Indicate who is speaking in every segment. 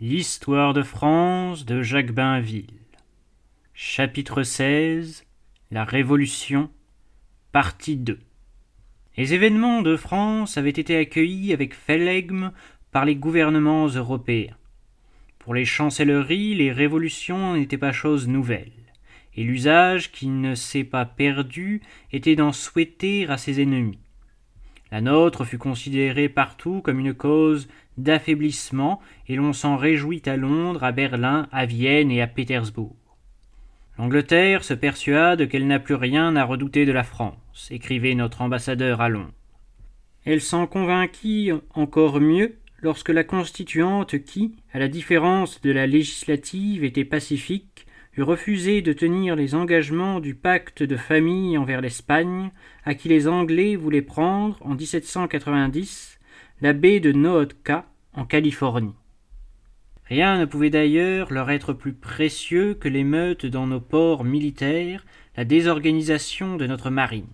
Speaker 1: L'histoire de France de Jacques Bainville. Chapitre XVI La Révolution. Partie 2. Les événements de France avaient été accueillis avec flegme par les gouvernements européens. Pour les chancelleries, les révolutions n'étaient pas chose nouvelle, et l'usage qui ne s'est pas perdu était d'en souhaiter à ses ennemis. La nôtre fut considérée partout comme une cause d'affaiblissement, et l'on s'en réjouit à Londres, à Berlin, à Vienne et à Pétersbourg. L'Angleterre se persuade qu'elle n'a plus rien à redouter de la France, écrivait notre ambassadeur à Londres. Elle s'en convainquit encore mieux lorsque la constituante qui, à la différence de la législative, était pacifique, eut refusé de tenir les engagements du pacte de famille envers l'Espagne, à qui les Anglais voulaient prendre, en 1790, la baie de Nootka, en Californie. Rien ne pouvait d'ailleurs leur être plus précieux que l'émeute dans nos ports militaires, la désorganisation de notre marine.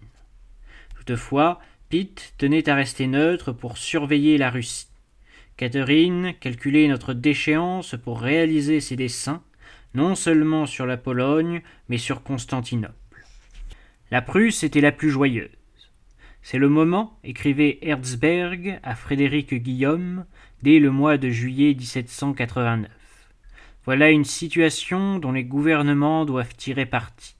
Speaker 1: Toutefois, Pitt tenait à rester neutre pour surveiller la Russie. Catherine calculait notre déchéance pour réaliser ses desseins, non seulement sur la Pologne, mais sur Constantinople. La Prusse était la plus joyeuse. C'est le moment, écrivait Herzberg à Frédéric Guillaume dès le mois de juillet 1789. Voilà une situation dont les gouvernements doivent tirer parti.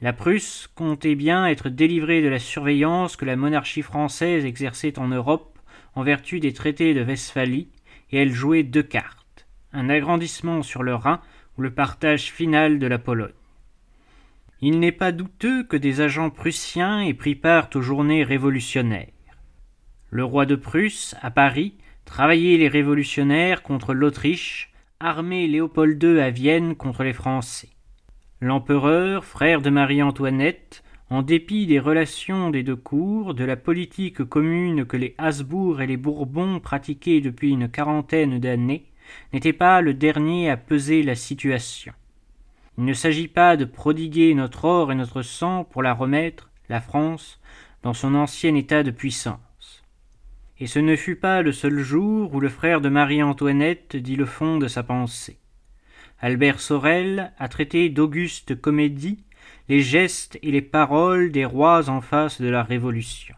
Speaker 1: La Prusse comptait bien être délivrée de la surveillance que la monarchie française exerçait en Europe en vertu des traités de Westphalie, et elle jouait deux cartes un agrandissement sur le Rhin ou le partage final de la Pologne. Il n'est pas douteux que des agents prussiens aient pris part aux journées révolutionnaires. Le roi de Prusse, à Paris, travaillait les révolutionnaires contre l'Autriche, armait Léopold II à Vienne contre les Français. L'empereur, frère de Marie-Antoinette, en dépit des relations des deux cours, de la politique commune que les Habsbourg et les Bourbons pratiquaient depuis une quarantaine d'années, n'était pas le dernier à peser la situation. Il ne s'agit pas de prodiguer notre or et notre sang pour la remettre, la France, dans son ancien état de puissance. Et ce ne fut pas le seul jour où le frère de Marie-Antoinette dit le fond de sa pensée. Albert Sorel a traité d'auguste comédie les gestes et les paroles des rois en face de la Révolution.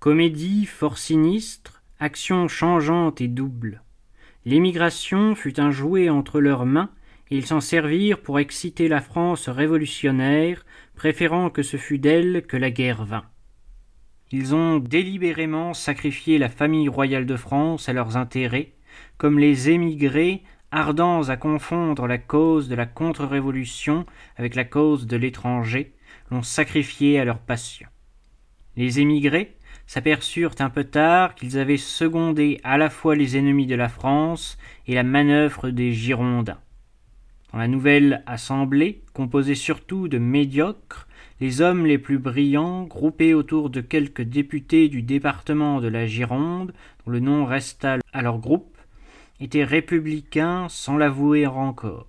Speaker 1: Comédie fort sinistre, action changeante et double. L'émigration fut un jouet entre leurs mains, ils s'en servirent pour exciter la France révolutionnaire, préférant que ce fût d'elle que la guerre vint. Ils ont délibérément sacrifié la famille royale de France à leurs intérêts, comme les émigrés, ardents à confondre la cause de la contre-révolution avec la cause de l'étranger, l'ont sacrifié à leur passion. Les émigrés, s'aperçurent un peu tard qu'ils avaient secondé à la fois les ennemis de la France et la manœuvre des Girondins. Dans la nouvelle assemblée, composée surtout de médiocres, les hommes les plus brillants, groupés autour de quelques députés du département de la Gironde, dont le nom resta à leur groupe, étaient républicains sans l'avouer encore.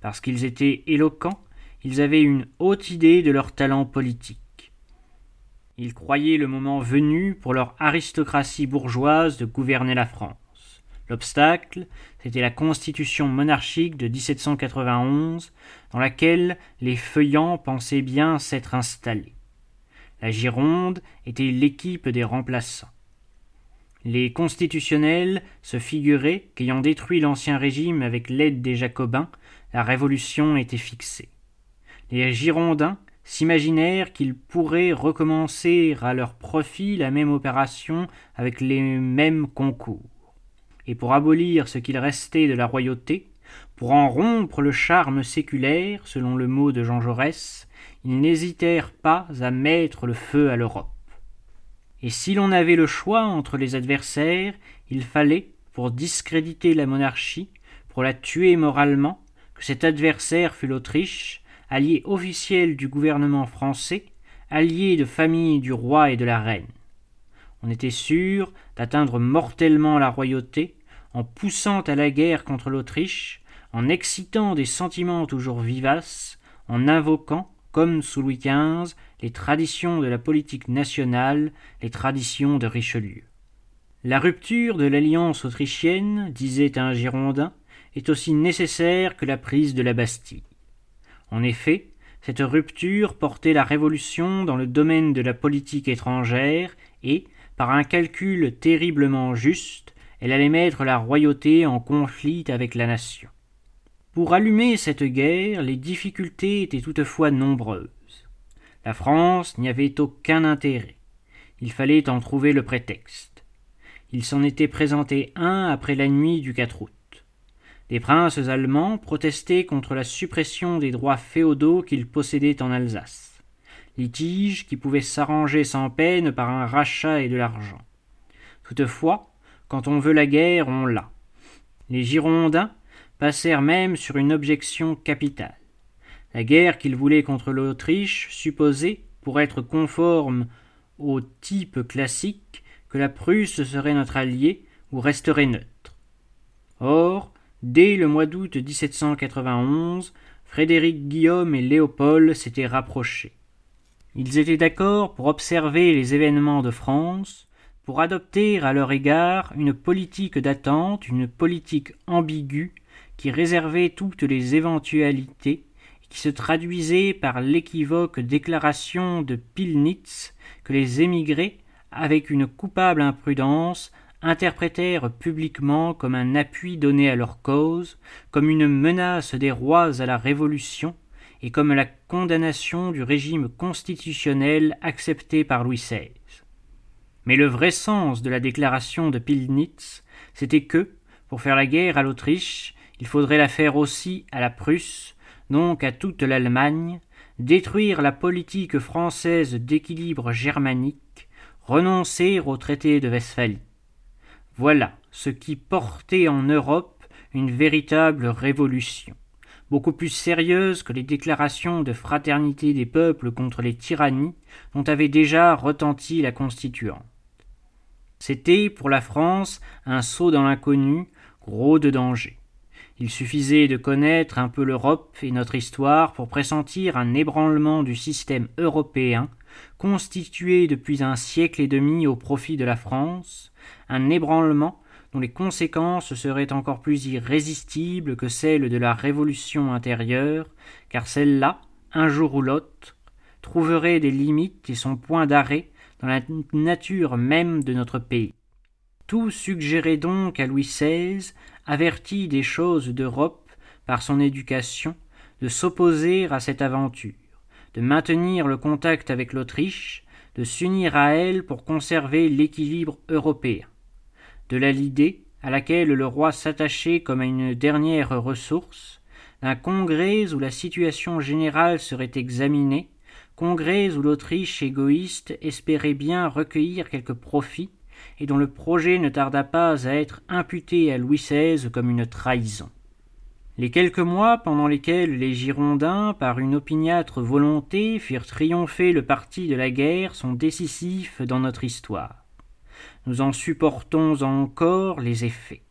Speaker 1: Parce qu'ils étaient éloquents, ils avaient une haute idée de leur talent politique. Ils croyaient le moment venu pour leur aristocratie bourgeoise de gouverner la France. L'obstacle, c'était la constitution monarchique de 1791, dans laquelle les feuillants pensaient bien s'être installés. La Gironde était l'équipe des remplaçants. Les constitutionnels se figuraient qu'ayant détruit l'ancien régime avec l'aide des Jacobins, la révolution était fixée. Les Girondins s'imaginèrent qu'ils pourraient recommencer à leur profit la même opération avec les mêmes concours. Et pour abolir ce qu'il restait de la royauté, pour en rompre le charme séculaire, selon le mot de Jean Jaurès, ils n'hésitèrent pas à mettre le feu à l'Europe. Et si l'on avait le choix entre les adversaires, il fallait, pour discréditer la monarchie, pour la tuer moralement, que cet adversaire fût l'Autriche, allié officiel du gouvernement français, allié de famille du roi et de la reine. On était sûr d'atteindre mortellement la royauté en poussant à la guerre contre l'Autriche, en excitant des sentiments toujours vivaces, en invoquant, comme sous Louis XV, les traditions de la politique nationale, les traditions de Richelieu. La rupture de l'alliance autrichienne, disait un Girondin, est aussi nécessaire que la prise de la Bastille. En effet, cette rupture portait la Révolution dans le domaine de la politique étrangère et, par un calcul terriblement juste, elle allait mettre la royauté en conflit avec la nation. Pour allumer cette guerre, les difficultés étaient toutefois nombreuses. La France n'y avait aucun intérêt. Il fallait en trouver le prétexte. Il s'en était présenté un après la nuit du 4 août. Les princes allemands protestaient contre la suppression des droits féodaux qu'ils possédaient en Alsace, litige qui pouvait s'arranger sans peine par un rachat et de l'argent. Toutefois, quand on veut la guerre, on l'a. Les Girondins passèrent même sur une objection capitale. La guerre qu'ils voulaient contre l'Autriche supposait, pour être conforme au type classique, que la Prusse serait notre allié ou resterait neutre. Or, Dès le mois d'août 1791, Frédéric Guillaume et Léopold s'étaient rapprochés. Ils étaient d'accord pour observer les événements de France, pour adopter à leur égard une politique d'attente, une politique ambiguë, qui réservait toutes les éventualités, et qui se traduisait par l'équivoque déclaration de Pilnitz que les émigrés, avec une coupable imprudence, interprétèrent publiquement comme un appui donné à leur cause, comme une menace des rois à la Révolution, et comme la condamnation du régime constitutionnel accepté par Louis XVI. Mais le vrai sens de la déclaration de Pilnitz, c'était que, pour faire la guerre à l'Autriche, il faudrait la faire aussi à la Prusse, donc à toute l'Allemagne, détruire la politique française d'équilibre germanique, renoncer au traité de Westphalie. Voilà ce qui portait en Europe une véritable révolution, beaucoup plus sérieuse que les déclarations de fraternité des peuples contre les tyrannies dont avait déjà retenti la Constituante. C'était, pour la France, un saut dans l'inconnu, gros de danger. Il suffisait de connaître un peu l'Europe et notre histoire pour pressentir un ébranlement du système européen, constitué depuis un siècle et demi au profit de la France, un ébranlement dont les conséquences seraient encore plus irrésistibles que celles de la révolution intérieure, car celle-là, un jour ou l'autre, trouverait des limites et son point d'arrêt dans la nature même de notre pays. Tout suggérait donc à Louis XVI, averti des choses d'Europe par son éducation, de s'opposer à cette aventure, de maintenir le contact avec l'Autriche, de s'unir à elle pour conserver l'équilibre européen de là l'idée, à laquelle le roi s'attachait comme à une dernière ressource, d'un congrès où la situation générale serait examinée, congrès où l'Autriche égoïste espérait bien recueillir quelques profits, et dont le projet ne tarda pas à être imputé à Louis XVI comme une trahison. Les quelques mois pendant lesquels les Girondins, par une opiniâtre volonté, firent triompher le parti de la guerre sont décisifs dans notre histoire nous en supportons encore les effets.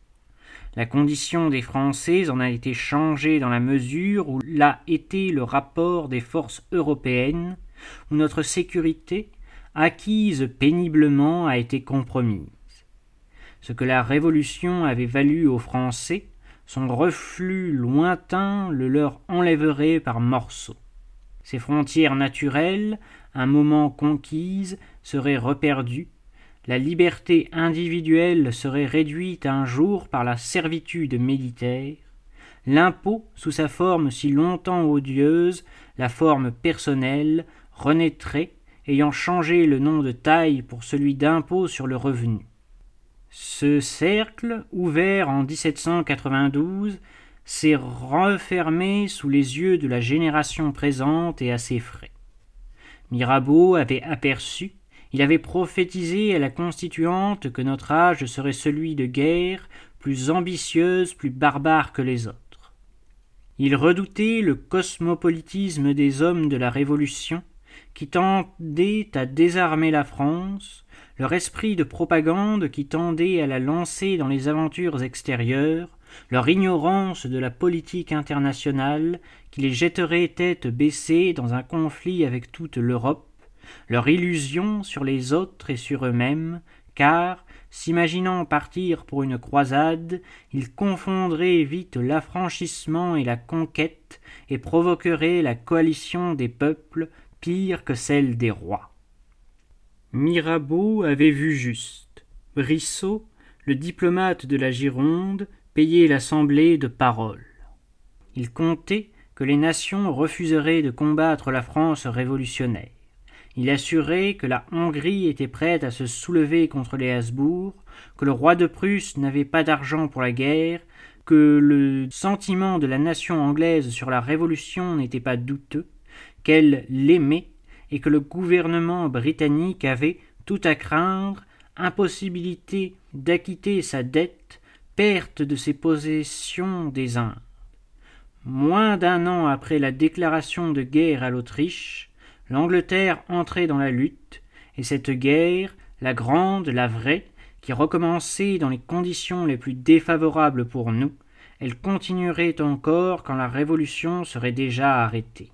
Speaker 1: La condition des Français en a été changée dans la mesure où l'a été le rapport des forces européennes, où notre sécurité, acquise péniblement, a été compromise. Ce que la Révolution avait valu aux Français, son reflux lointain le leur enlèverait par morceaux. Ces frontières naturelles, un moment conquises, seraient reperdues, la liberté individuelle serait réduite un jour par la servitude militaire, l'impôt, sous sa forme si longtemps odieuse, la forme personnelle, renaîtrait, ayant changé le nom de taille pour celui d'impôt sur le revenu. Ce cercle, ouvert en 1792, s'est refermé sous les yeux de la génération présente et à ses frais. Mirabeau avait aperçu, il avait prophétisé à la constituante que notre âge serait celui de guerre, plus ambitieuse, plus barbare que les autres. Il redoutait le cosmopolitisme des hommes de la Révolution, qui tendaient à désarmer la France, leur esprit de propagande qui tendait à la lancer dans les aventures extérieures, leur ignorance de la politique internationale qui les jetterait tête baissée dans un conflit avec toute l'Europe, leur illusion sur les autres et sur eux-mêmes, car, s'imaginant partir pour une croisade, il confondrait vite l'affranchissement et la conquête, et provoquerait la coalition des peuples pire que celle des rois. Mirabeau avait vu juste. Brissot, le diplomate de la Gironde, payait l'assemblée de paroles. Il comptait que les nations refuseraient de combattre la France révolutionnaire. Il assurait que la Hongrie était prête à se soulever contre les Habsbourg, que le roi de Prusse n'avait pas d'argent pour la guerre, que le sentiment de la nation anglaise sur la Révolution n'était pas douteux, qu'elle l'aimait, et que le gouvernement britannique avait, tout à craindre, impossibilité d'acquitter sa dette, perte de ses possessions des Indes. Moins d'un an après la déclaration de guerre à l'Autriche, l'Angleterre entrait dans la lutte, et cette guerre, la grande, la vraie, qui recommençait dans les conditions les plus défavorables pour nous, elle continuerait encore quand la Révolution serait déjà arrêtée.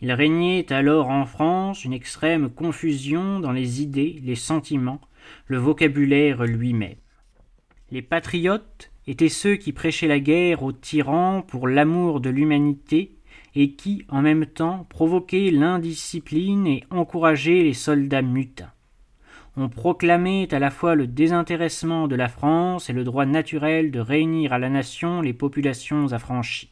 Speaker 1: Il régnait alors en France une extrême confusion dans les idées, les sentiments, le vocabulaire lui-même. Les patriotes étaient ceux qui prêchaient la guerre aux tyrans pour l'amour de l'humanité et qui, en même temps, provoquaient l'indiscipline et encourageaient les soldats mutins. On proclamait à la fois le désintéressement de la France et le droit naturel de réunir à la nation les populations affranchies.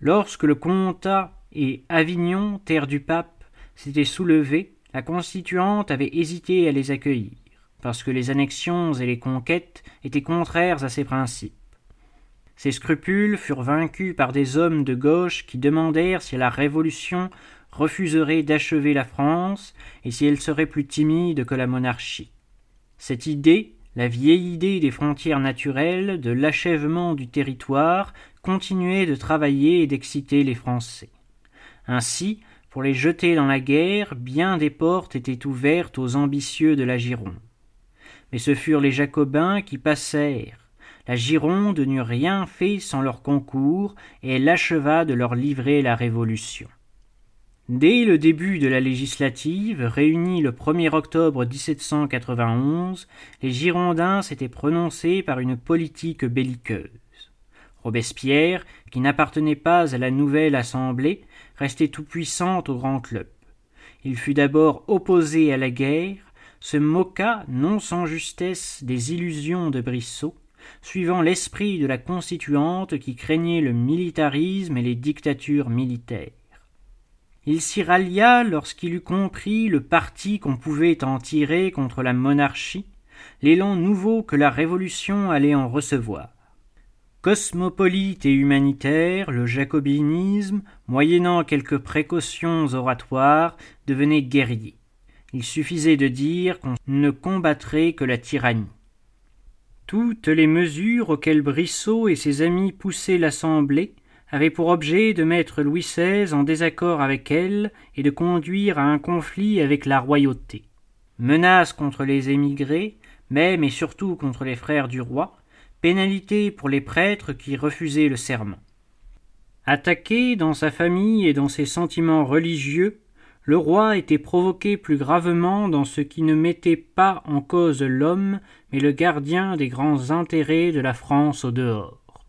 Speaker 1: Lorsque le Comtat et Avignon, terre du pape, s'étaient soulevés, la constituante avait hésité à les accueillir, parce que les annexions et les conquêtes étaient contraires à ses principes. Ces scrupules furent vaincus par des hommes de gauche qui demandèrent si la Révolution refuserait d'achever la France et si elle serait plus timide que la monarchie. Cette idée, la vieille idée des frontières naturelles, de l'achèvement du territoire, continuait de travailler et d'exciter les Français. Ainsi, pour les jeter dans la guerre, bien des portes étaient ouvertes aux ambitieux de la Gironde. Mais ce furent les Jacobins qui passèrent, la Gironde n'eut rien fait sans leur concours, et elle acheva de leur livrer la Révolution. Dès le début de la législative, réunie le 1er octobre 1791, les Girondins s'étaient prononcés par une politique belliqueuse. Robespierre, qui n'appartenait pas à la nouvelle Assemblée, restait tout-puissant au Grand Club. Il fut d'abord opposé à la guerre, se moqua, non sans justesse, des illusions de Brissot, suivant l'esprit de la constituante qui craignait le militarisme et les dictatures militaires. Il s'y rallia lorsqu'il eut compris le parti qu'on pouvait en tirer contre la monarchie, l'élan nouveau que la Révolution allait en recevoir. Cosmopolite et humanitaire, le jacobinisme, moyennant quelques précautions oratoires, devenait guerrier. Il suffisait de dire qu'on ne combattrait que la tyrannie. Toutes les mesures auxquelles Brissot et ses amis poussaient l'Assemblée avaient pour objet de mettre Louis XVI en désaccord avec elle et de conduire à un conflit avec la royauté. Menaces contre les émigrés, même et surtout contre les frères du roi, pénalité pour les prêtres qui refusaient le serment. Attaqué dans sa famille et dans ses sentiments religieux, le roi était provoqué plus gravement dans ce qui ne mettait pas en cause l'homme, mais le gardien des grands intérêts de la France au dehors.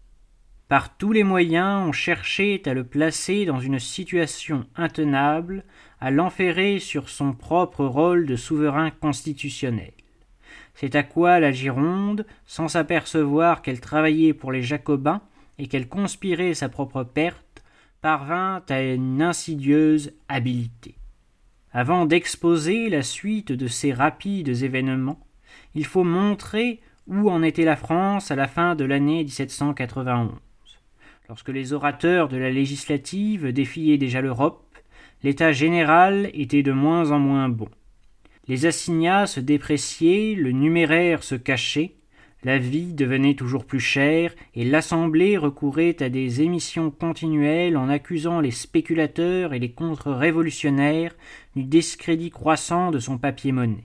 Speaker 1: Par tous les moyens on cherchait à le placer dans une situation intenable, à l'enferrer sur son propre rôle de souverain constitutionnel. C'est à quoi la Gironde, sans s'apercevoir qu'elle travaillait pour les Jacobins et qu'elle conspirait sa propre perte, parvint à une insidieuse habileté. Avant d'exposer la suite de ces rapides événements, il faut montrer où en était la France à la fin de l'année 1791. Lorsque les orateurs de la législative défiaient déjà l'Europe, l'état général était de moins en moins bon. Les assignats se dépréciaient, le numéraire se cachait, la vie devenait toujours plus chère, et l'Assemblée recourait à des émissions continuelles en accusant les spéculateurs et les contre-révolutionnaires du discrédit croissant de son papier-monnaie.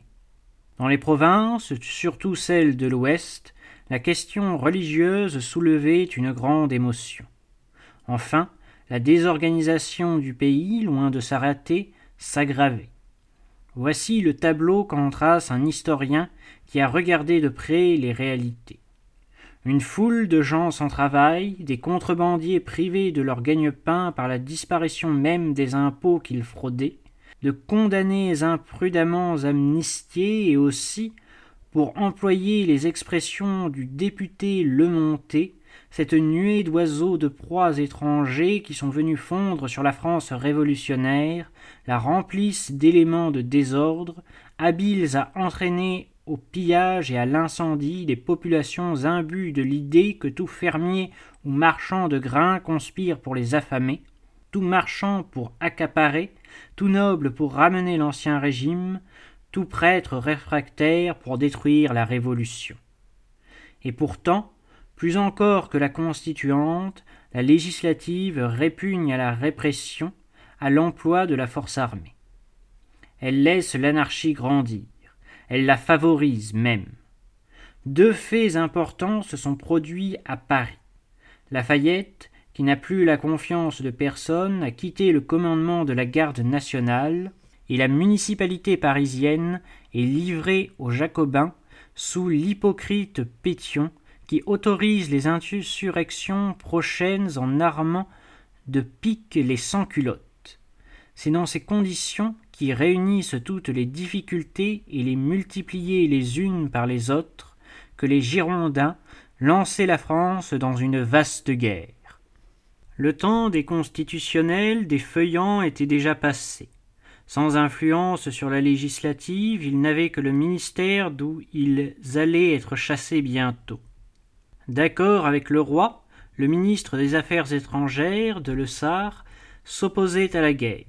Speaker 1: Dans les provinces, surtout celles de l'Ouest, la question religieuse soulevait une grande émotion. Enfin, la désorganisation du pays, loin de s'arrêter, s'aggravait. Voici le tableau qu'en trace un historien qui a regardé de près les réalités. Une foule de gens sans travail, des contrebandiers privés de leur gagne-pain par la disparition même des impôts qu'ils fraudaient, de condamnés imprudemment amnistiés et aussi, pour employer les expressions du député Lemonté, cette nuée d'oiseaux de proies étrangers qui sont venus fondre sur la France révolutionnaire, la remplissent d'éléments de désordre, habiles à entraîner au pillage et à l'incendie des populations imbues de l'idée que tout fermier ou marchand de grains conspire pour les affamer, tout marchand pour accaparer, tout noble pour ramener l'ancien régime, tout prêtre réfractaire pour détruire la révolution. Et pourtant, plus encore que la constituante, la législative répugne à la répression, à l'emploi de la force armée. Elle laisse l'anarchie grandir elle la favorise même. Deux faits importants se sont produits à Paris. Lafayette, qui n'a plus la confiance de personne, a quitté le commandement de la garde nationale, et la municipalité parisienne est livrée aux Jacobins sous l'hypocrite Pétion, qui autorise les insurrections prochaines en armant de piques les sans-culottes. C'est dans ces conditions qui réunissent toutes les difficultés et les multipliaient les unes par les autres, que les Girondins lançaient la France dans une vaste guerre. Le temps des constitutionnels, des feuillants était déjà passé. Sans influence sur la législative, ils n'avaient que le ministère d'où ils allaient être chassés bientôt. D'accord avec le roi, le ministre des Affaires étrangères de Le Sar s'opposait à la guerre.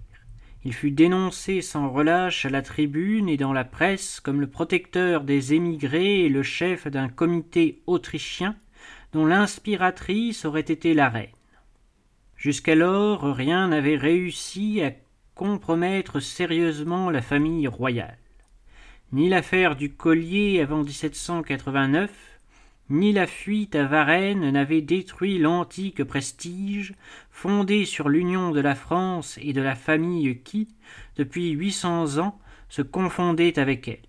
Speaker 1: Il fut dénoncé sans relâche à la tribune et dans la presse comme le protecteur des émigrés et le chef d'un comité autrichien dont l'inspiratrice aurait été la reine. Jusqu'alors rien n'avait réussi à compromettre sérieusement la famille royale. Ni l'affaire du collier avant 1789, ni la fuite à Varennes n'avaient détruit l'antique prestige fondé sur l'union de la France et de la famille qui, depuis huit cents ans, se confondait avec elle.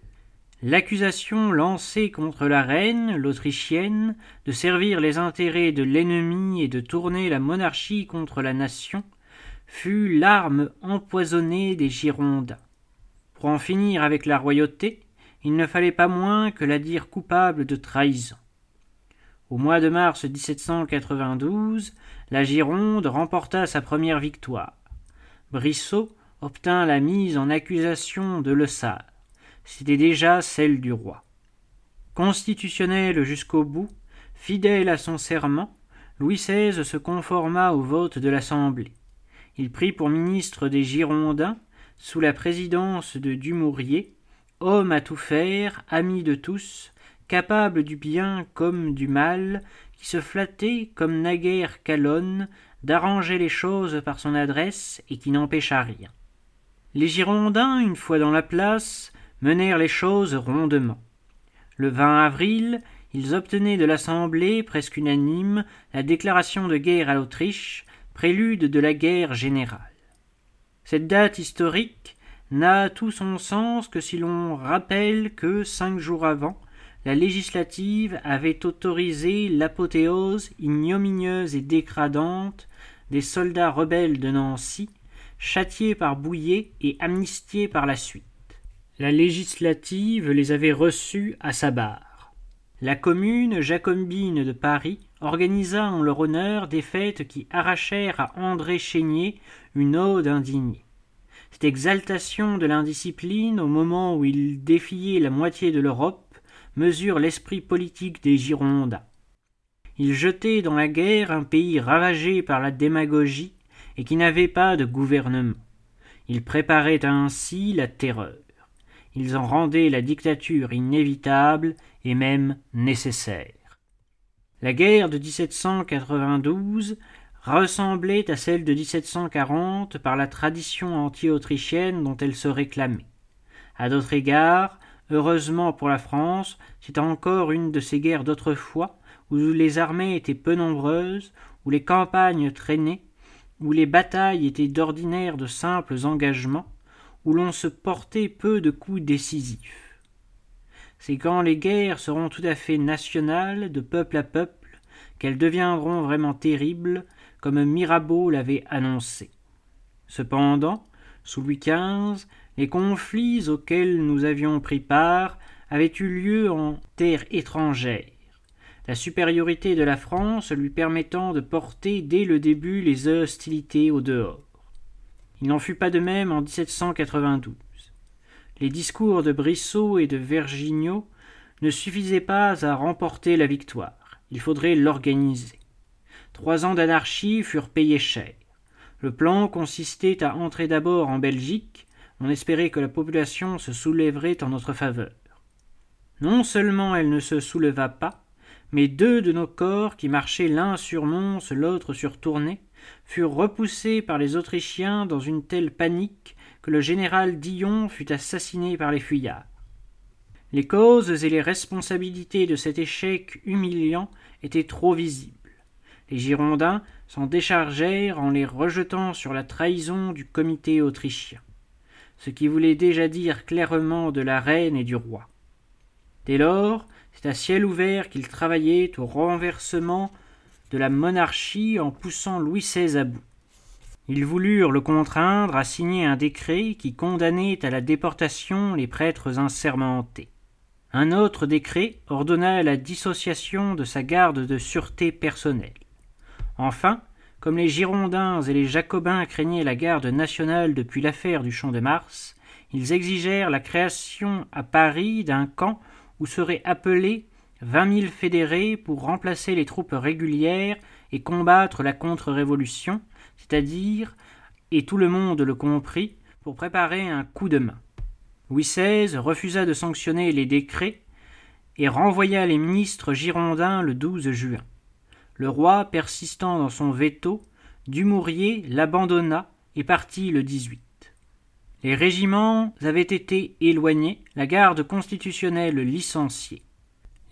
Speaker 1: L'accusation lancée contre la reine, l'Autrichienne, de servir les intérêts de l'ennemi et de tourner la monarchie contre la nation, fut l'arme empoisonnée des Girondins. Pour en finir avec la royauté, il ne fallait pas moins que la dire coupable de trahison. Au mois de mars 1792, la Gironde remporta sa première victoire. Brissot obtint la mise en accusation de Le C'était déjà celle du roi. Constitutionnel jusqu'au bout, fidèle à son serment, Louis XVI se conforma au vote de l'Assemblée. Il prit pour ministre des Girondins, sous la présidence de Dumouriez, homme à tout faire, ami de tous, capable du bien comme du mal, qui se flattait, comme naguère Calonne, d'arranger les choses par son adresse et qui n'empêcha rien. Les Girondins, une fois dans la place, menèrent les choses rondement. Le 20 avril, ils obtenaient de l'Assemblée, presque unanime, la déclaration de guerre à l'Autriche, prélude de la guerre générale. Cette date historique n'a tout son sens que si l'on rappelle que, cinq jours avant, la législative avait autorisé l'apothéose ignominieuse et dégradante des soldats rebelles de Nancy, châtiés par Bouillet et amnistiés par la suite. La législative les avait reçus à sa barre. La commune jacobine de Paris organisa en leur honneur des fêtes qui arrachèrent à André Chénier une ode indignée. Cette exaltation de l'indiscipline au moment où il défiait la moitié de l'Europe mesure l'esprit politique des Girondins. Ils jetaient dans la guerre un pays ravagé par la démagogie et qui n'avait pas de gouvernement. Ils préparaient ainsi la terreur. Ils en rendaient la dictature inévitable et même nécessaire. La guerre de 1792 ressemblait à celle de 1740 par la tradition anti-autrichienne dont elle se réclamait. À d'autres égards, Heureusement pour la France, c'est encore une de ces guerres d'autrefois, où les armées étaient peu nombreuses, où les campagnes traînaient, où les batailles étaient d'ordinaire de simples engagements, où l'on se portait peu de coups décisifs. C'est quand les guerres seront tout à fait nationales, de peuple à peuple, qu'elles deviendront vraiment terribles, comme Mirabeau l'avait annoncé. Cependant, sous Louis XV, les conflits auxquels nous avions pris part avaient eu lieu en terre étrangère, la supériorité de la France lui permettant de porter dès le début les hostilités au dehors. Il n'en fut pas de même en 1792. Les discours de Brissot et de Vergniaud ne suffisaient pas à remporter la victoire. Il faudrait l'organiser. Trois ans d'anarchie furent payés cher. Le plan consistait à entrer d'abord en Belgique. On espérait que la population se soulèverait en notre faveur. Non seulement elle ne se souleva pas, mais deux de nos corps qui marchaient l'un sur Mons, l'autre sur Tournai, furent repoussés par les Autrichiens dans une telle panique que le général Dillon fut assassiné par les fuyards. Les causes et les responsabilités de cet échec humiliant étaient trop visibles. Les Girondins s'en déchargèrent en les rejetant sur la trahison du comité autrichien, ce qui voulait déjà dire clairement de la reine et du roi. Dès lors, c'est à ciel ouvert qu'ils travaillaient au renversement de la monarchie en poussant Louis XVI à bout. Ils voulurent le contraindre à signer un décret qui condamnait à la déportation les prêtres insermentés. Un autre décret ordonna la dissociation de sa garde de sûreté personnelle. Enfin, comme les Girondins et les Jacobins craignaient la garde nationale depuis l'affaire du Champ de Mars, ils exigèrent la création à Paris d'un camp où seraient appelés vingt mille fédérés pour remplacer les troupes régulières et combattre la contre-révolution, c'est-à-dire, et tout le monde le comprit, pour préparer un coup de main. Louis XVI refusa de sanctionner les décrets et renvoya les ministres girondins le 12 juin. Le roi, persistant dans son veto, Dumouriez l'abandonna et partit le 18. Les régiments avaient été éloignés, la garde constitutionnelle licenciée.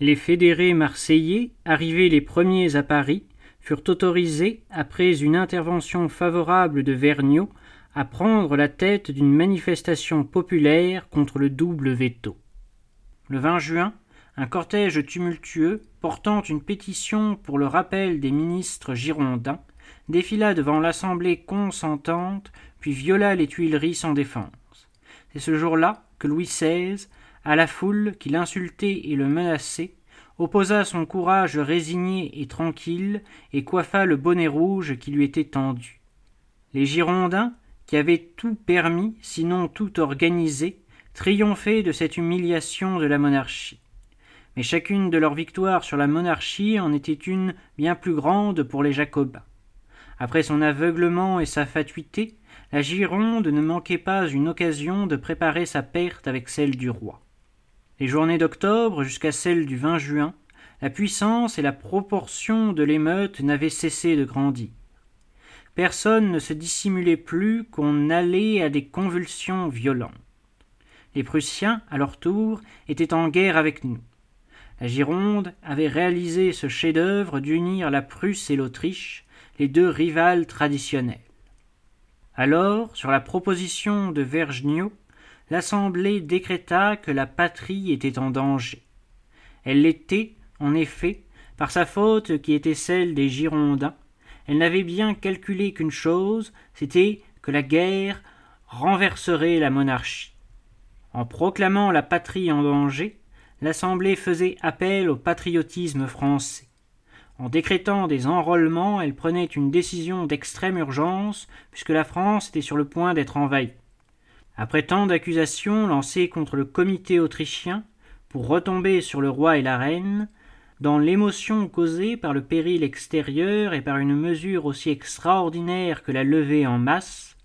Speaker 1: Les fédérés marseillais, arrivés les premiers à Paris, furent autorisés, après une intervention favorable de Vergniaud, à prendre la tête d'une manifestation populaire contre le double veto. Le 20 juin, un cortège tumultueux, portant une pétition pour le rappel des ministres girondins, défila devant l'Assemblée consentante, puis viola les Tuileries sans défense. C'est ce jour-là que Louis XVI, à la foule qui l'insultait et le menaçait, opposa son courage résigné et tranquille et coiffa le bonnet rouge qui lui était tendu. Les Girondins, qui avaient tout permis, sinon tout organisé, triomphaient de cette humiliation de la monarchie. Mais chacune de leurs victoires sur la monarchie en était une bien plus grande pour les Jacobins. Après son aveuglement et sa fatuité, la Gironde ne manquait pas une occasion de préparer sa perte avec celle du roi. Les journées d'octobre jusqu'à celles du 20 juin, la puissance et la proportion de l'émeute n'avaient cessé de grandir. Personne ne se dissimulait plus qu'on allait à des convulsions violentes. Les Prussiens, à leur tour, étaient en guerre avec nous. La Gironde avait réalisé ce chef-d'œuvre d'unir la Prusse et l'Autriche, les deux rivales traditionnelles. Alors, sur la proposition de Vergniaud, l'Assemblée décréta que la patrie était en danger. Elle l'était, en effet, par sa faute qui était celle des Girondins. Elle n'avait bien calculé qu'une chose, c'était que la guerre renverserait la monarchie. En proclamant la patrie en danger, l'Assemblée faisait appel au patriotisme français. En décrétant des enrôlements, elle prenait une décision d'extrême urgence, puisque la France était sur le point d'être envahie. Après tant d'accusations lancées contre le comité autrichien, pour retomber sur le roi et la reine, dans l'émotion causée par le péril extérieur et par une mesure aussi extraordinaire que la levée en masse,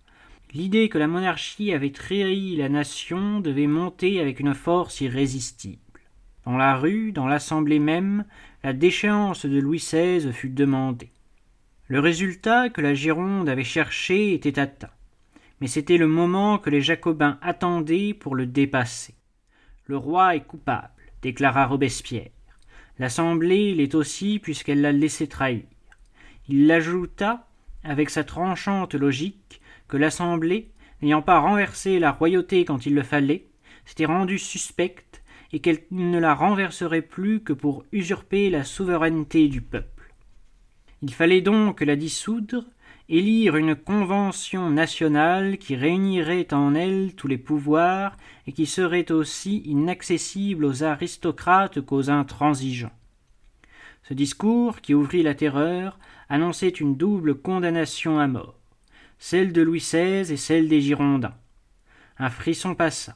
Speaker 1: l'idée que la monarchie avait trahi la nation devait monter avec une force irrésistible. Dans la rue, dans l'assemblée même, la déchéance de Louis XVI fut demandée. Le résultat que la Gironde avait cherché était atteint mais c'était le moment que les Jacobins attendaient pour le dépasser. Le roi est coupable, déclara Robespierre. L'Assemblée l'est aussi puisqu'elle l'a laissé trahir. Il ajouta, avec sa tranchante logique, que l'Assemblée n'ayant pas renversé la royauté quand il le fallait, s'était rendue suspecte et qu'elle ne la renverserait plus que pour usurper la souveraineté du peuple. Il fallait donc la dissoudre, élire une convention nationale qui réunirait en elle tous les pouvoirs et qui serait aussi inaccessible aux aristocrates qu'aux intransigeants. Ce discours, qui ouvrit la terreur, annonçait une double condamnation à mort, celle de Louis XVI et celle des Girondins. Un frisson passa.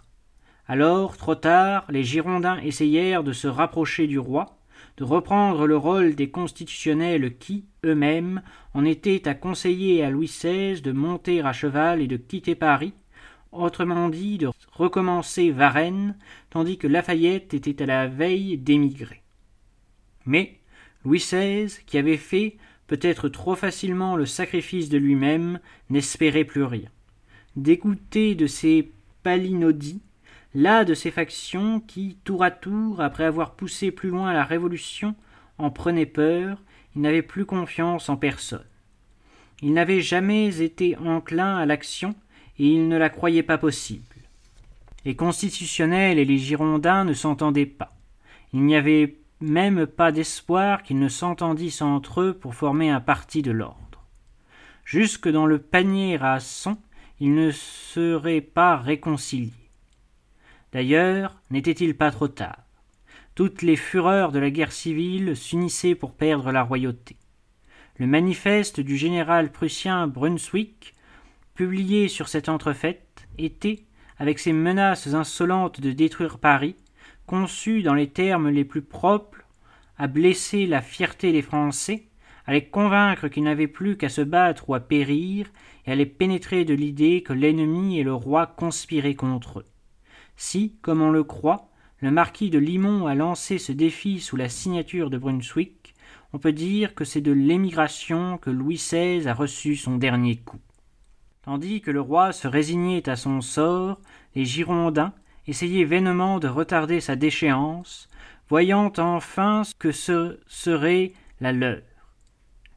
Speaker 1: Alors, trop tard, les Girondins essayèrent de se rapprocher du roi, de reprendre le rôle des constitutionnels qui, eux-mêmes, en étaient à conseiller à Louis XVI de monter à cheval et de quitter Paris, autrement dit de recommencer Varennes, tandis que Lafayette était à la veille d'émigrer. Mais Louis XVI, qui avait fait peut-être trop facilement le sacrifice de lui-même, n'espérait plus rien. Dégoûté de ces palinodies, là de ces factions qui, tour à tour, après avoir poussé plus loin la Révolution, en prenaient peur, il n'avait plus confiance en personne. Il n'avait jamais été enclin à l'action, et il ne la croyait pas possible. Les constitutionnels et les Girondins ne s'entendaient pas. Il n'y avait même pas d'espoir qu'ils ne s'entendissent entre eux pour former un parti de l'ordre. Jusque dans le panier à son, ils ne seraient pas réconciliés. D'ailleurs, n'était-il pas trop tard Toutes les fureurs de la guerre civile s'unissaient pour perdre la royauté. Le manifeste du général prussien Brunswick, publié sur cette entrefaite, était, avec ses menaces insolentes de détruire Paris, conçu dans les termes les plus propres à blesser la fierté des Français, à les convaincre qu'ils n'avaient plus qu'à se battre ou à périr, et à les pénétrer de l'idée que l'ennemi et le roi conspiraient contre eux. Si, comme on le croit, le marquis de Limon a lancé ce défi sous la signature de Brunswick, on peut dire que c'est de l'émigration que Louis XVI a reçu son dernier coup. Tandis que le roi se résignait à son sort, les Girondins essayaient vainement de retarder sa déchéance, voyant enfin ce que ce serait la leur.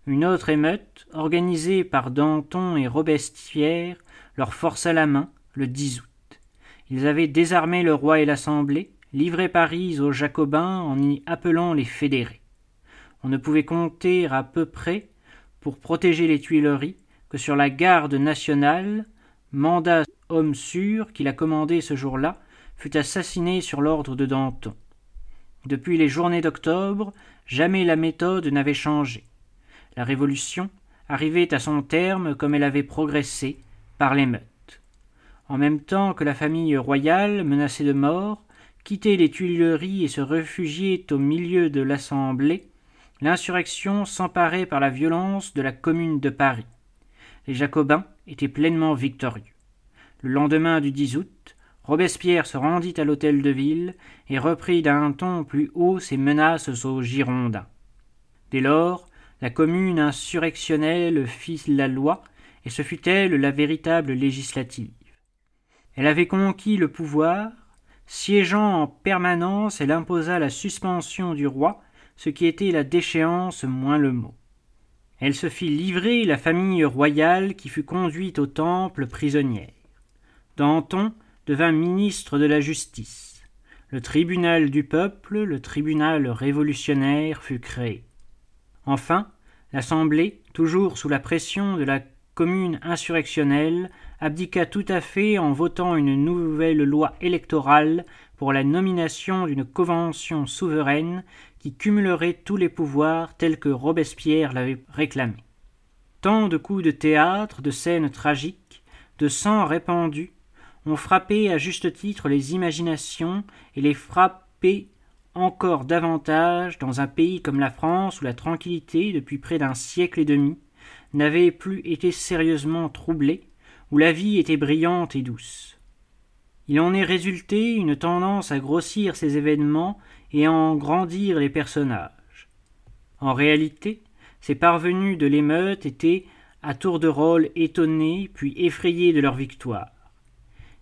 Speaker 1: Une autre émeute, organisée par Danton et Robespierre, leur força la main le 10 août. Ils avaient désarmé le roi et l'Assemblée, livré Paris aux Jacobins en y appelant les fédérés. On ne pouvait compter à peu près, pour protéger les Tuileries, que sur la garde nationale, mandat homme sûr qu'il a commandé ce jour-là, fut assassiné sur l'ordre de Danton. Depuis les journées d'octobre, jamais la méthode n'avait changé. La Révolution arrivait à son terme comme elle avait progressé, par l'émeute en même temps que la famille royale, menacée de mort, quittait les Tuileries et se réfugiait au milieu de l'Assemblée, l'insurrection s'emparait par la violence de la Commune de Paris. Les Jacobins étaient pleinement victorieux. Le lendemain du 10 août, Robespierre se rendit à l'hôtel de ville et reprit d'un ton plus haut ses menaces aux Girondins. Dès lors, la commune insurrectionnelle fit la loi, et ce fut elle la véritable législative. Elle avait conquis le pouvoir, siégeant en permanence, elle imposa la suspension du roi, ce qui était la déchéance moins le mot. Elle se fit livrer la famille royale qui fut conduite au temple prisonnière. Danton devint ministre de la justice. Le tribunal du peuple, le tribunal révolutionnaire, fut créé. Enfin, l'Assemblée, toujours sous la pression de la commune insurrectionnelle, abdiqua tout à fait en votant une nouvelle loi électorale pour la nomination d'une convention souveraine qui cumulerait tous les pouvoirs tels que Robespierre l'avait réclamé. Tant de coups de théâtre, de scènes tragiques, de sang répandu, ont frappé à juste titre les imaginations et les frappé encore davantage dans un pays comme la France où la tranquillité, depuis près d'un siècle et demi, n'avait plus été sérieusement troublée, où la vie était brillante et douce. Il en est résulté une tendance à grossir ces événements et à en grandir les personnages. En réalité, ces parvenus de l'émeute étaient, à tour de rôle, étonnés puis effrayés de leur victoire.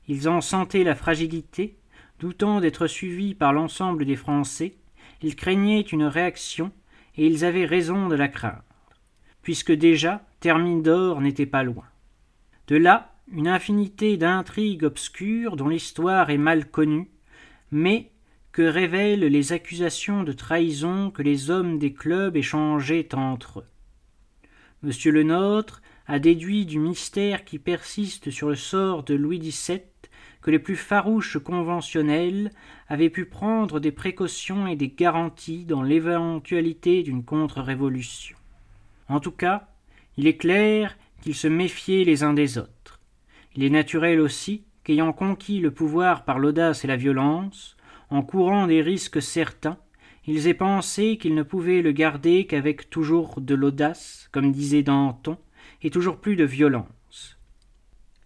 Speaker 1: Ils en sentaient la fragilité, doutant d'être suivis par l'ensemble des Français, ils craignaient une réaction, et ils avaient raison de la craindre, puisque déjà Thermidor n'était pas loin. De là une infinité d'intrigues obscures dont l'histoire est mal connue, mais que révèlent les accusations de trahison que les hommes des clubs échangeaient entre eux. Monsieur le Nôtre a déduit du mystère qui persiste sur le sort de Louis XVII que les plus farouches conventionnels avaient pu prendre des précautions et des garanties dans l'éventualité d'une contre-révolution. En tout cas, il est clair qu'ils se méfiaient les uns des autres. Il est naturel aussi qu'ayant conquis le pouvoir par l'audace et la violence, en courant des risques certains, ils aient pensé qu'ils ne pouvaient le garder qu'avec toujours de l'audace, comme disait Danton, et toujours plus de violence.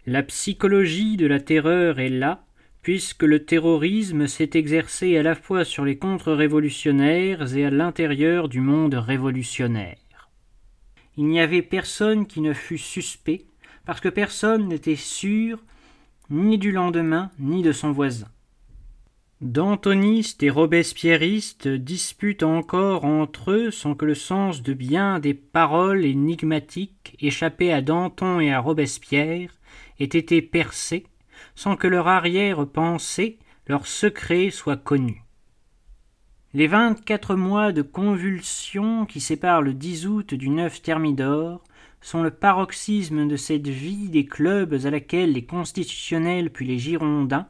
Speaker 1: La psychologie de la terreur est là, puisque le terrorisme s'est exercé à la fois sur les contre-révolutionnaires et à l'intérieur du monde révolutionnaire. Il n'y avait personne qui ne fût suspect, parce que personne n'était sûr ni du lendemain ni de son voisin. Dantonistes et robespierristes disputent encore entre eux sans que le sens de bien des paroles énigmatiques échappées à Danton et à Robespierre ait été percé, sans que leur arrière-pensée, leur secret soit connu. Les vingt-quatre mois de convulsion qui séparent le 10 août du 9 Thermidor sont le paroxysme de cette vie des clubs à laquelle les constitutionnels puis les Girondins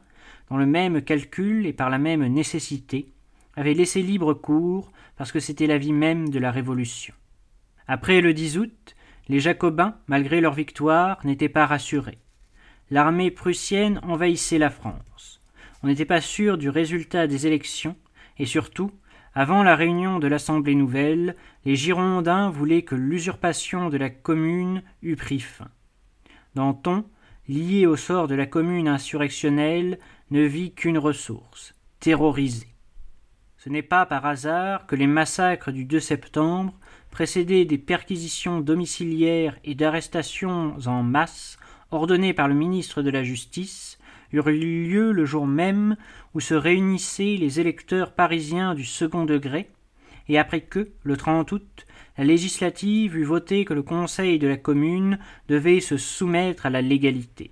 Speaker 1: dans le même calcul et par la même nécessité, avaient laissé libre cours parce que c'était la vie même de la Révolution. Après le 10 août, les Jacobins, malgré leur victoire, n'étaient pas rassurés. L'armée prussienne envahissait la France. On n'était pas sûr du résultat des élections, et surtout, avant la réunion de l'Assemblée nouvelle, les Girondins voulaient que l'usurpation de la commune eût pris fin. Danton, lié au sort de la commune insurrectionnelle, ne vit qu'une ressource, terroriser. Ce n'est pas par hasard que les massacres du 2 septembre, précédés des perquisitions domiciliaires et d'arrestations en masse ordonnées par le ministre de la Justice, eurent eu lieu le jour même où se réunissaient les électeurs parisiens du second degré, et après que, le 30 août, la législative eut voté que le Conseil de la Commune devait se soumettre à la légalité.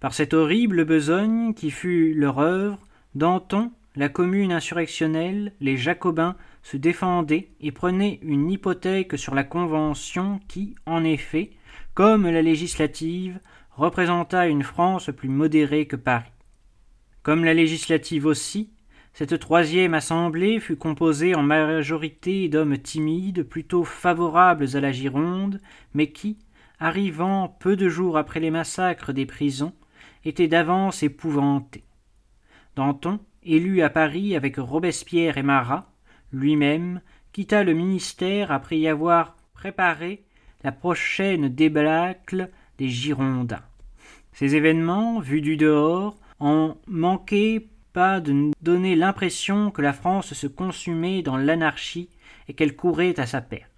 Speaker 1: Par cette horrible besogne qui fut leur œuvre, Danton, la commune insurrectionnelle, les Jacobins se défendaient et prenaient une hypothèque sur la Convention qui, en effet, comme la législative, représenta une France plus modérée que Paris. Comme la législative aussi, cette troisième assemblée fut composée en majorité d'hommes timides, plutôt favorables à la Gironde, mais qui, arrivant peu de jours après les massacres des prisons, était d'avance épouvanté. Danton, élu à Paris avec Robespierre et Marat, lui-même quitta le ministère après y avoir préparé la prochaine débâcle des Girondins. Ces événements, vus du dehors, en manquaient pas de donner l'impression que la France se consumait dans l'anarchie et qu'elle courait à sa perte.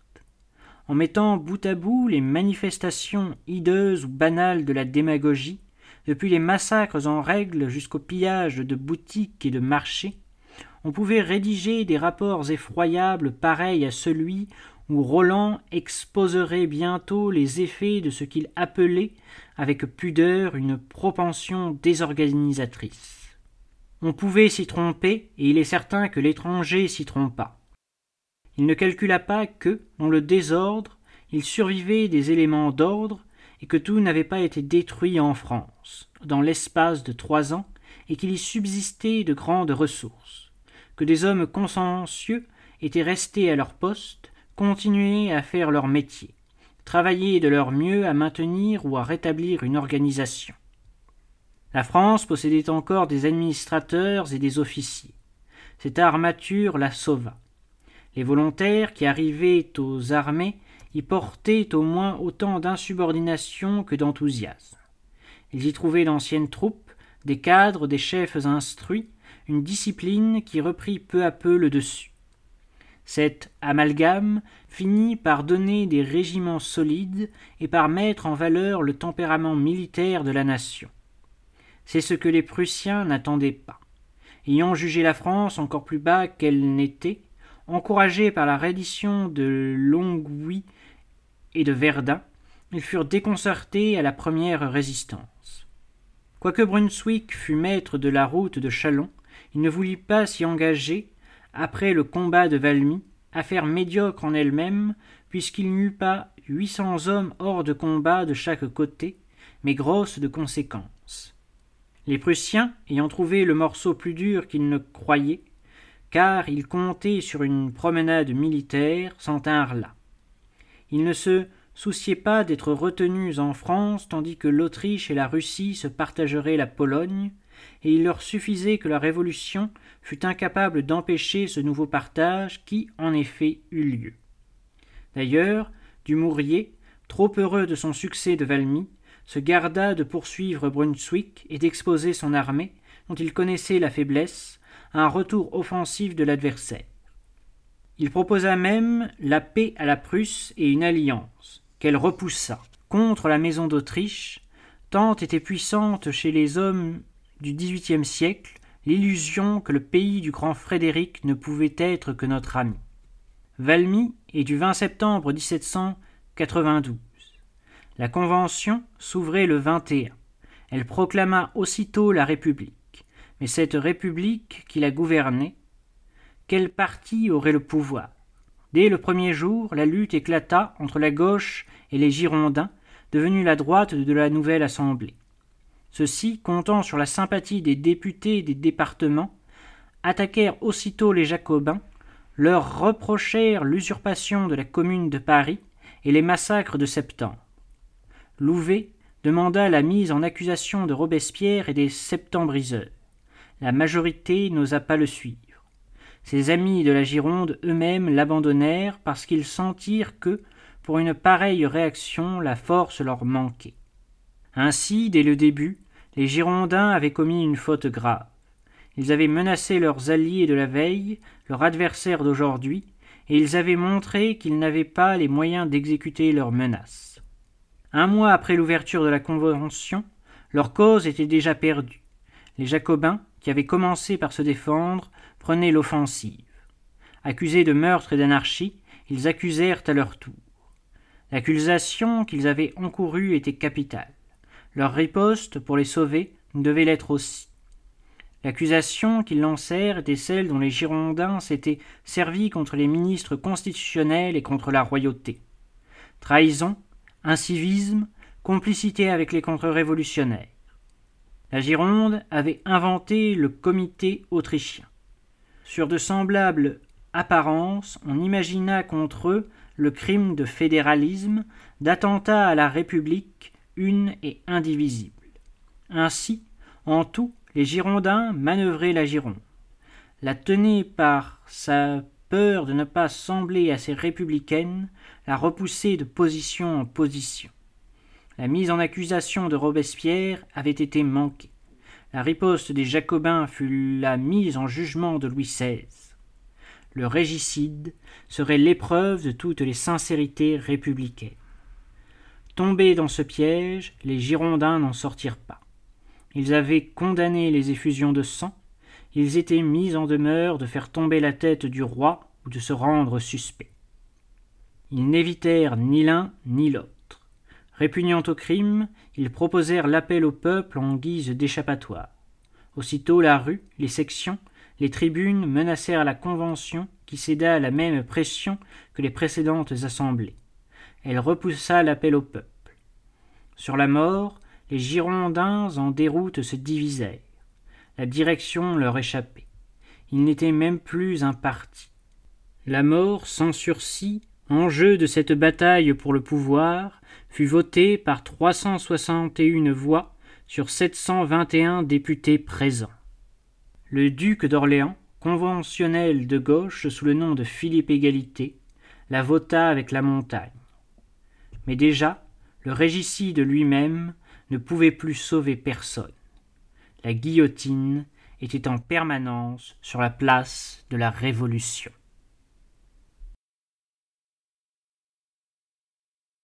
Speaker 1: En mettant bout à bout les manifestations hideuses ou banales de la démagogie, depuis les massacres en règle jusqu'au pillage de boutiques et de marchés, on pouvait rédiger des rapports effroyables pareils à celui où Roland exposerait bientôt les effets de ce qu'il appelait avec pudeur une propension désorganisatrice. On pouvait s'y tromper, et il est certain que l'étranger s'y trompa. Il ne calcula pas que, dans le désordre, il survivait des éléments d'ordre et que tout n'avait pas été détruit en France, dans l'espace de trois ans, et qu'il y subsistait de grandes ressources, que des hommes consciencieux étaient restés à leur poste, continuaient à faire leur métier, travaillaient de leur mieux à maintenir ou à rétablir une organisation. La France possédait encore des administrateurs et des officiers. Cette armature la sauva. Les volontaires qui arrivaient aux armées y portaient au moins autant d'insubordination que d'enthousiasme. Ils y trouvaient d'anciennes troupes, des cadres, des chefs instruits, une discipline qui reprit peu à peu le dessus. Cet amalgame finit par donner des régiments solides et par mettre en valeur le tempérament militaire de la nation. C'est ce que les Prussiens n'attendaient pas. Ayant jugé la France encore plus bas qu'elle n'était, encouragés par la reddition de Longwy et de Verdun, ils furent déconcertés à la première résistance. Quoique Brunswick fût maître de la route de Chalon, il ne voulut pas s'y engager, après le combat de Valmy, affaire médiocre en elle-même, puisqu'il n'y eut pas huit cents hommes hors de combat de chaque côté, mais grosse de conséquences. Les Prussiens, ayant trouvé le morceau plus dur qu'ils ne croyaient, car ils comptaient sur une promenade militaire, s'en tinrent là. Ils ne se souciaient pas d'être retenus en France tandis que l'Autriche et la Russie se partageraient la Pologne, et il leur suffisait que la Révolution fût incapable d'empêcher ce nouveau partage qui, en effet, eut lieu. D'ailleurs, Dumouriez, trop heureux de son succès de Valmy, se garda de poursuivre Brunswick et d'exposer son armée, dont il connaissait la faiblesse, à un retour offensif de l'adversaire. Il proposa même la paix à la Prusse et une alliance, qu'elle repoussa, contre la maison d'Autriche, tant était puissante chez les hommes du XVIIIe siècle l'illusion que le pays du grand Frédéric ne pouvait être que notre ami. Valmy est du 20 septembre 1792. La Convention s'ouvrait le 21. Elle proclama aussitôt la République. Mais cette République qui la gouvernait, quel parti aurait le pouvoir? Dès le premier jour, la lutte éclata entre la gauche et les Girondins, devenus la droite de la nouvelle Assemblée. Ceux-ci, comptant sur la sympathie des députés des départements, attaquèrent aussitôt les Jacobins, leur reprochèrent l'usurpation de la commune de Paris et les massacres de septembre. Louvet demanda la mise en accusation de Robespierre et des septembriseurs. La majorité n'osa pas le suivre. Ses amis de la Gironde eux-mêmes l'abandonnèrent parce qu'ils sentirent que, pour une pareille réaction, la force leur manquait. Ainsi, dès le début, les Girondins avaient commis une faute grave. Ils avaient menacé leurs alliés de la veille, leurs adversaires d'aujourd'hui, et ils avaient montré qu'ils n'avaient pas les moyens d'exécuter leurs menaces. Un mois après l'ouverture de la Convention, leur cause était déjà perdue. Les Jacobins, qui avaient commencé par se défendre, prenaient l'offensive. Accusés de meurtre et d'anarchie, ils accusèrent à leur tour. L'accusation qu'ils avaient encourue était capitale. Leur riposte, pour les sauver, devait l'être aussi. L'accusation qu'ils lancèrent était celle dont les Girondins s'étaient servis contre les ministres constitutionnels et contre la royauté. Trahison, incivisme, complicité avec les contre-révolutionnaires. La Gironde avait inventé le comité autrichien. Sur de semblables apparences, on imagina contre eux le crime de fédéralisme, d'attentat à la République, une et indivisible. Ainsi, en tout, les Girondins manœuvraient la Gironde. La tenaient par sa peur de ne pas sembler assez républicaine, la repoussaient de position en position. La mise en accusation de Robespierre avait été manquée. La riposte des Jacobins fut la mise en jugement de Louis XVI. Le régicide serait l'épreuve de toutes les sincérités républicaines. Tombés dans ce piège, les Girondins n'en sortirent pas. Ils avaient condamné les effusions de sang, ils étaient mis en demeure de faire tomber la tête du roi ou de se rendre suspects. Ils n'évitèrent ni l'un ni l'autre. Répugnant au crime, ils proposèrent l'appel au peuple en guise d'échappatoire. Aussitôt la rue, les sections, les tribunes menacèrent la Convention qui céda à la même pression que les précédentes assemblées elle repoussa l'appel au peuple. Sur la mort, les Girondins en déroute se divisèrent. La direction leur échappait. Ils n'étaient même plus un parti. La mort sans sursis, enjeu de cette bataille pour le pouvoir, fut votée par 361 voix sur 721 députés présents. Le duc d'Orléans, conventionnel de gauche sous le nom de Philippe Égalité, la vota avec la montagne. Mais déjà, le régicide lui-même ne pouvait plus sauver personne. La guillotine était en permanence sur la place de la Révolution.